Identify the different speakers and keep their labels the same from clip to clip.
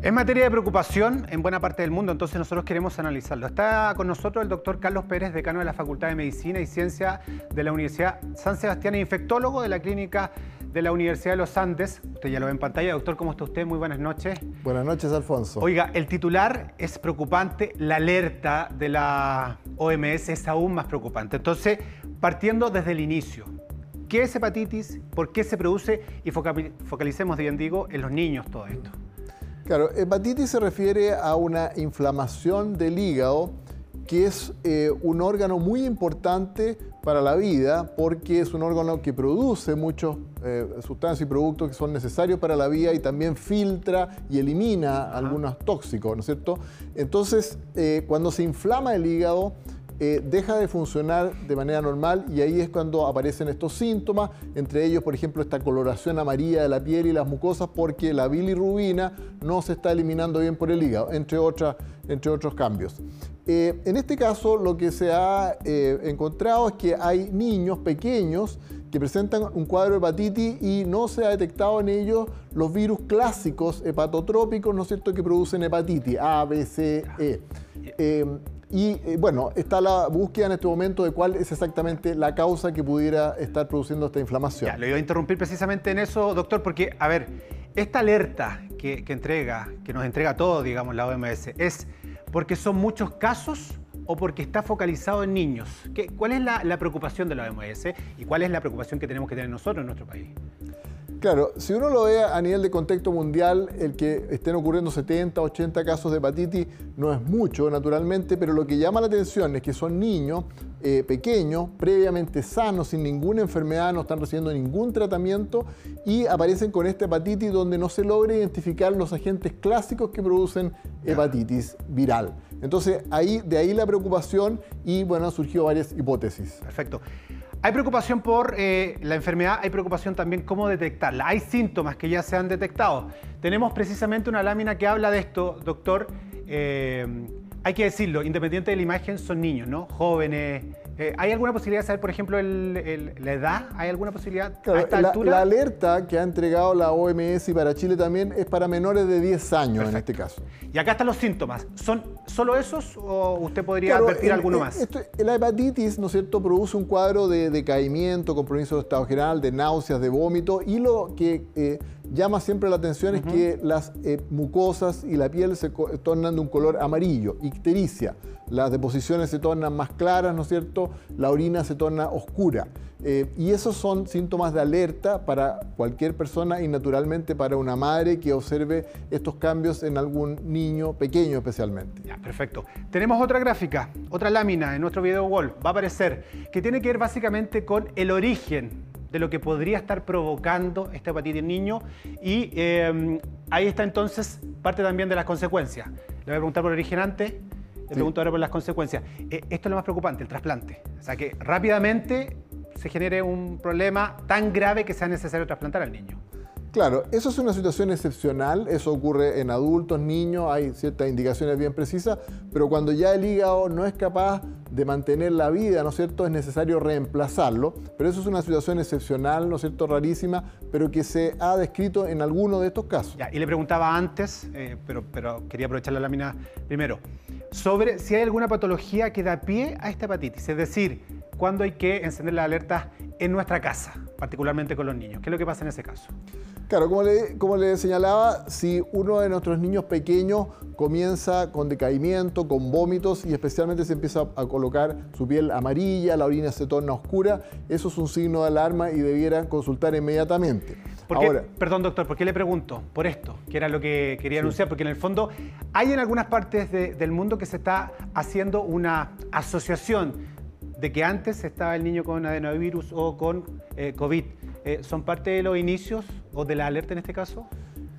Speaker 1: Es materia de preocupación en buena parte del mundo, entonces nosotros queremos analizarlo. Está con nosotros el doctor Carlos Pérez, decano de la Facultad de Medicina y Ciencia de la Universidad San Sebastián e infectólogo de la Clínica de la Universidad de los Andes. Usted ya lo ve en pantalla. Doctor, ¿cómo está usted? Muy buenas noches.
Speaker 2: Buenas noches, Alfonso.
Speaker 1: Oiga, el titular es preocupante, la alerta de la OMS es aún más preocupante. Entonces, partiendo desde el inicio, ¿qué es hepatitis? ¿Por qué se produce? Y focalicemos, bien digo, en los niños todo esto.
Speaker 2: Claro, hepatitis se refiere a una inflamación del hígado que es eh, un órgano muy importante para la vida porque es un órgano que produce muchas eh, sustancias y productos que son necesarios para la vida y también filtra y elimina algunos tóxicos, ¿no es cierto? Entonces, eh, cuando se inflama el hígado, deja de funcionar de manera normal y ahí es cuando aparecen estos síntomas, entre ellos, por ejemplo, esta coloración amarilla de la piel y las mucosas porque la bilirrubina no se está eliminando bien por el hígado, entre, entre otros cambios. Eh, en este caso, lo que se ha eh, encontrado es que hay niños pequeños que presentan un cuadro de hepatitis y no se ha detectado en ellos los virus clásicos hepatotrópicos, ¿no es cierto?, que producen hepatitis A, B, C, E. Eh, y bueno, está la búsqueda en este momento de cuál es exactamente la causa que pudiera estar produciendo esta inflamación.
Speaker 1: Ya, lo iba a interrumpir precisamente en eso, doctor, porque, a ver, esta alerta que entrega, que nos entrega todo, digamos, la OMS, es porque son muchos casos o porque está focalizado en niños? ¿Qué, ¿Cuál es la, la, preocupación de la OMS y cuál es la preocupación que tenemos que tener nosotros en nuestro país?
Speaker 2: Claro, si uno lo ve a nivel de contexto mundial, el que estén ocurriendo 70, 80 casos de hepatitis no es mucho, naturalmente, pero lo que llama la atención es que son niños eh, pequeños, previamente sanos, sin ninguna enfermedad, no están recibiendo ningún tratamiento y aparecen con esta hepatitis donde no se logra identificar los agentes clásicos que producen hepatitis viral. Entonces, ahí, de ahí la preocupación y bueno, han surgido varias hipótesis.
Speaker 1: Perfecto. Hay preocupación por eh, la enfermedad, hay preocupación también cómo detectarla. Hay síntomas que ya se han detectado. Tenemos precisamente una lámina que habla de esto, doctor. Eh, hay que decirlo, independiente de la imagen, son niños, ¿no? Jóvenes, eh, ¿Hay alguna posibilidad de saber, por ejemplo, la edad? ¿Hay alguna posibilidad
Speaker 2: a esta la, altura? La alerta que ha entregado la OMS y para Chile también es para menores de 10 años en este caso.
Speaker 1: Y acá están los síntomas. ¿Son solo esos o usted podría advertir alguno más?
Speaker 2: la hepatitis, ¿no es cierto?, produce un cuadro de decaimiento, compromiso de estado general, de náuseas, de vómito y lo que eh, llama siempre la atención es que las eh, mucosas y la piel se tornan de un color amarillo, ictericia. Las deposiciones se tornan más claras, ¿no es cierto? La orina se torna oscura. Eh, y esos son síntomas de alerta para cualquier persona y naturalmente para una madre que observe estos cambios en algún niño pequeño especialmente.
Speaker 1: Ya, perfecto. Tenemos otra gráfica, otra lámina en nuestro video wall, va a aparecer, que tiene que ver básicamente con el origen de lo que podría estar provocando esta hepatitis en niño y eh, ahí está entonces parte también de las consecuencias. Le voy a preguntar por el origen antes, le pregunto ahora por las consecuencias. Eh, esto es lo más preocupante, el trasplante. O sea, que rápidamente se genere un problema tan grave que sea necesario trasplantar al niño.
Speaker 2: Claro, eso es una situación excepcional, eso ocurre en adultos, niños, hay ciertas indicaciones bien precisas, pero cuando ya el hígado no es capaz de mantener la vida, ¿no es cierto?, es necesario reemplazarlo, pero eso es una situación excepcional, ¿no es cierto?, rarísima, pero que se ha descrito en alguno de estos casos.
Speaker 1: Ya, y le preguntaba antes, eh, pero, pero quería aprovechar la lámina primero, sobre si hay alguna patología que da pie a esta hepatitis, es decir, cuándo hay que encender la alerta en nuestra casa, particularmente con los niños. ¿Qué es lo que pasa en ese caso?
Speaker 2: Claro, como le, como le señalaba, si uno de nuestros niños pequeños comienza con decaimiento, con vómitos y especialmente se empieza a colocar su piel amarilla, la orina se torna oscura, eso es un signo de alarma y debieran consultar inmediatamente.
Speaker 1: Ahora, perdón, doctor, ¿por qué le pregunto? Por esto, que era lo que quería anunciar, porque en el fondo hay en algunas partes del mundo que se está haciendo una asociación de que antes estaba el niño con adenovirus o con eh, COVID. Eh, ¿Son parte de los inicios o de la alerta en este caso?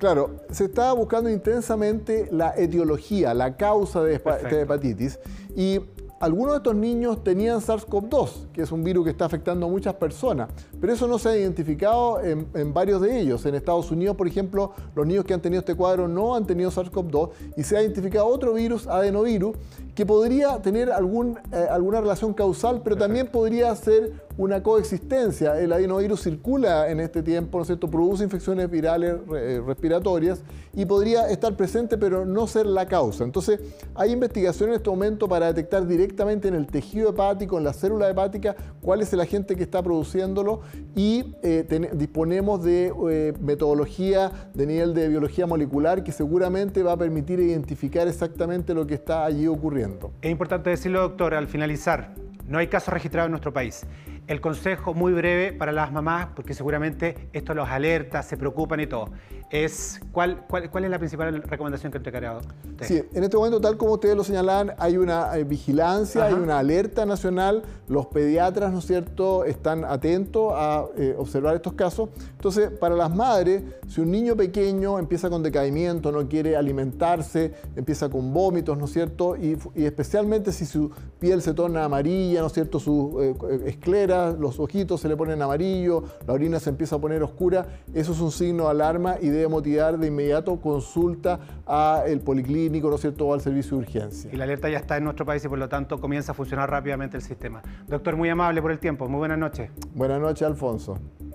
Speaker 2: Claro, se está buscando intensamente la etiología, la causa de esta hepatitis. Y algunos de estos niños tenían SARS-CoV-2, que es un virus que está afectando a muchas personas, pero eso no se ha identificado en, varios de ellos. En Estados Unidos, por ejemplo, los niños que han tenido este cuadro no han tenido SARS-CoV-2 y se ha identificado otro virus, adenovirus, que podría tener algún, eh, alguna relación causal, pero también podría ser una coexistencia. El adenovirus circula en este tiempo, ¿no es cierto? Produce infecciones virales eh, respiratorias y podría estar presente, pero no ser la causa. Entonces, hay investigación en este momento para detectar directamente en el tejido hepático, en la célula hepática, cuál es el agente que está produciéndolo y eh, disponemos de eh, metodología de nivel de biología molecular que seguramente va a permitir identificar exactamente lo que está allí ocurriendo.
Speaker 1: Es importante decirlo, doctor, al finalizar, no hay casos registrados en nuestro país. El consejo muy breve para las mamás, porque seguramente esto los alerta, se preocupan y todo, es ¿cuál, cuál, es la principal recomendación que entregaría usted?
Speaker 2: Sí, en este momento, tal como ustedes lo señalan, hay una eh, vigilancia, hay una alerta nacional, los pediatras, ¿no es cierto?, están atentos a eh, observar estos casos. Entonces, para las madres, si un niño pequeño empieza con decaimiento, no quiere alimentarse, empieza con vómitos, ¿no es cierto?, y, especialmente si su piel se torna amarilla, ¿no es cierto?, su eh, esclera, los ojitos se le ponen amarillo, la orina se empieza a poner oscura, eso es un signo de alarma y debe motivar de inmediato consulta al policlínico, ¿no es cierto?, o al servicio de urgencia.
Speaker 1: Y la alerta ya está en nuestro país y por lo tanto comienza a funcionar rápidamente el sistema. Doctor, muy amable por el tiempo, muy buenas noches.
Speaker 2: Buenas noches, Alfonso.